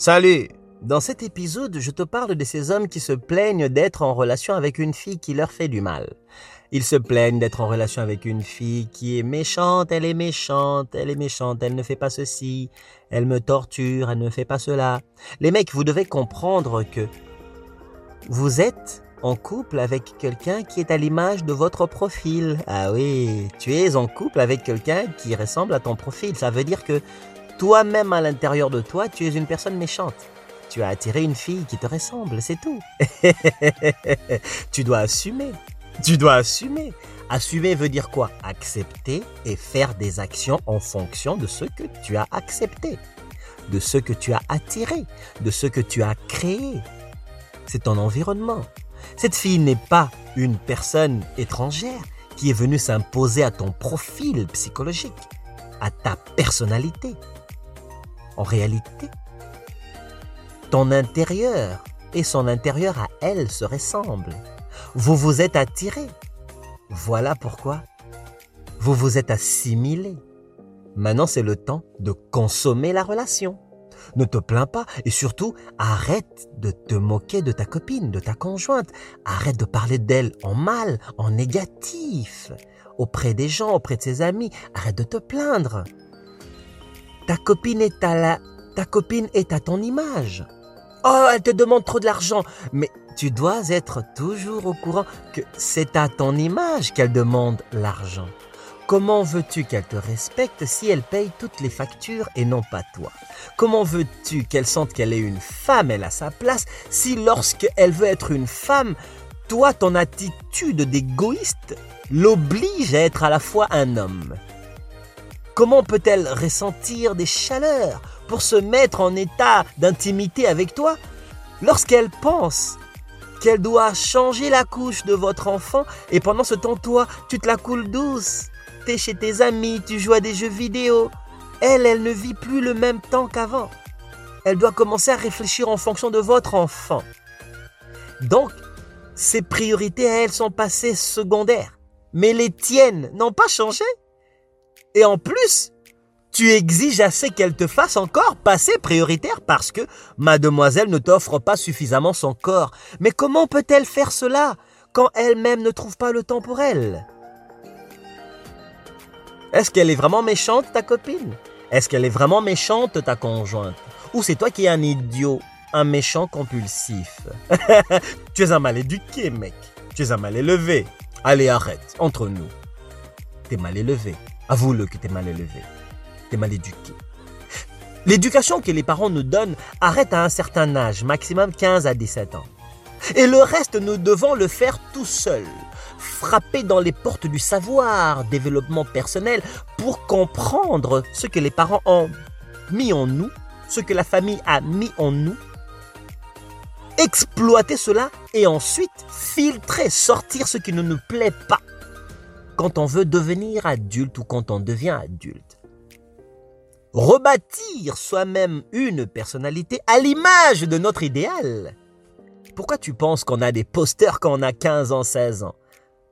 Salut Dans cet épisode, je te parle de ces hommes qui se plaignent d'être en relation avec une fille qui leur fait du mal. Ils se plaignent d'être en relation avec une fille qui est méchante, elle est méchante, elle est méchante, elle ne fait pas ceci, elle me torture, elle ne fait pas cela. Les mecs, vous devez comprendre que vous êtes en couple avec quelqu'un qui est à l'image de votre profil. Ah oui, tu es en couple avec quelqu'un qui ressemble à ton profil. Ça veut dire que toi-même à l'intérieur de toi, tu es une personne méchante. Tu as attiré une fille qui te ressemble, c'est tout. tu dois assumer. Tu dois assumer. Assumer veut dire quoi? Accepter et faire des actions en fonction de ce que tu as accepté, de ce que tu as attiré, de ce que tu as créé. C'est ton environnement. Cette fille n'est pas une personne étrangère qui est venue s'imposer à ton profil psychologique, à ta personnalité. En réalité, ton intérieur et son intérieur à elle se ressemblent. Vous vous êtes attirés. Voilà pourquoi vous vous êtes assimilés. Maintenant, c'est le temps de consommer la relation. Ne te plains pas et surtout, arrête de te moquer de ta copine, de ta conjointe. Arrête de parler d'elle en mal, en négatif, auprès des gens, auprès de ses amis. Arrête de te plaindre. Ta copine est à ta copine est à ton image. Oh, elle te demande trop de l'argent. Mais tu dois être toujours au courant que c'est à ton image qu'elle demande l'argent. Comment veux-tu qu'elle te respecte si elle paye toutes les factures et non pas toi? Comment veux-tu qu'elle sente qu'elle est une femme, elle a sa place, si lorsqu'elle veut être une femme, toi, ton attitude d'égoïste l'oblige à être à la fois un homme? Comment peut-elle ressentir des chaleurs pour se mettre en état d'intimité avec toi? Lorsqu'elle pense qu'elle doit changer la couche de votre enfant et pendant ce temps, toi, tu te la coules douce. T'es chez tes amis, tu joues à des jeux vidéo. Elle, elle ne vit plus le même temps qu'avant. Elle doit commencer à réfléchir en fonction de votre enfant. Donc, ses priorités à elle sont passées secondaires. Mais les tiennes n'ont pas changé. Et en plus, tu exiges assez qu'elle te fasse encore passer prioritaire parce que mademoiselle ne t'offre pas suffisamment son corps. Mais comment peut-elle faire cela quand elle-même ne trouve pas le temps pour elle? Est-ce qu'elle est vraiment méchante, ta copine? Est-ce qu'elle est vraiment méchante, ta conjointe? Ou c'est toi qui es un idiot, un méchant compulsif? Tu es un mal éduqué, mec. Tu es un mal élevé. Allez, arrête, entre nous. T'es mal élevé. Avoue-le que t'es mal élevé. T'es mal éduqué. L'éducation que les parents nous donnent arrête à un certain âge, maximum 15 à 17 ans. Et le reste, nous devons le faire tout seul. Frapper dans les portes du savoir, développement personnel, pour comprendre ce que les parents ont mis en nous, ce que la famille a mis en nous. Exploiter cela et ensuite filtrer, sortir ce qui ne nous plaît pas quand on veut devenir adulte ou quand on devient adulte. Rebâtir soi-même une personnalité à l'image de notre idéal. Pourquoi tu penses qu'on a des posters quand on a 15 ans, 16 ans?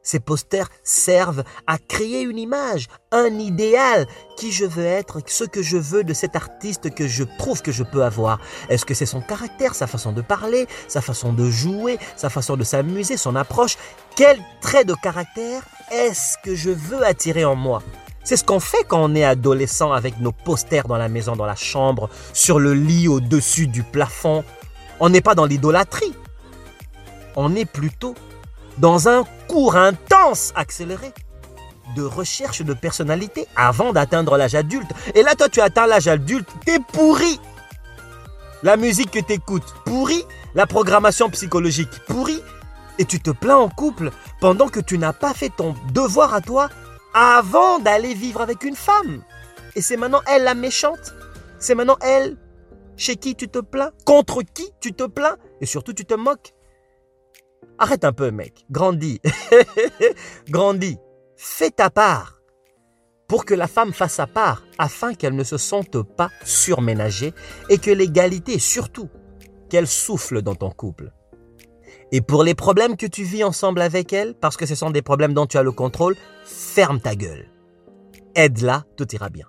Ces posters servent à créer une image, un idéal, qui je veux être, ce que je veux de cet artiste que je trouve que je peux avoir. Est-ce que c'est son caractère, sa façon de parler, sa façon de jouer, sa façon de s'amuser, son approche? Quel trait de caractère est-ce que je veux attirer en moi? C'est ce qu'on fait quand on est adolescent avec nos posters dans la maison, dans la chambre, sur le lit, au-dessus du plafond. On n'est pas dans l'idolâtrie. On est plutôt dans un cours intense accéléré de recherche de personnalité avant d'atteindre l'âge adulte. Et là, toi, tu atteins l'âge adulte, t'es pourri. La musique que t'écoutes, pourri. La programmation psychologique, pourri. Et tu te plains en couple pendant que tu n'as pas fait ton devoir à toi avant d'aller vivre avec une femme. Et c'est maintenant elle la méchante. C'est maintenant elle chez qui tu te plains, contre qui tu te plains, et surtout tu te moques. Arrête un peu, mec. Grandis. Grandis. Fais ta part pour que la femme fasse sa part afin qu'elle ne se sente pas surménagée et que l'égalité, surtout, qu'elle souffle dans ton couple. Et pour les problèmes que tu vis ensemble avec elle, parce que ce sont des problèmes dont tu as le contrôle, ferme ta gueule. Aide-la, tout ira bien.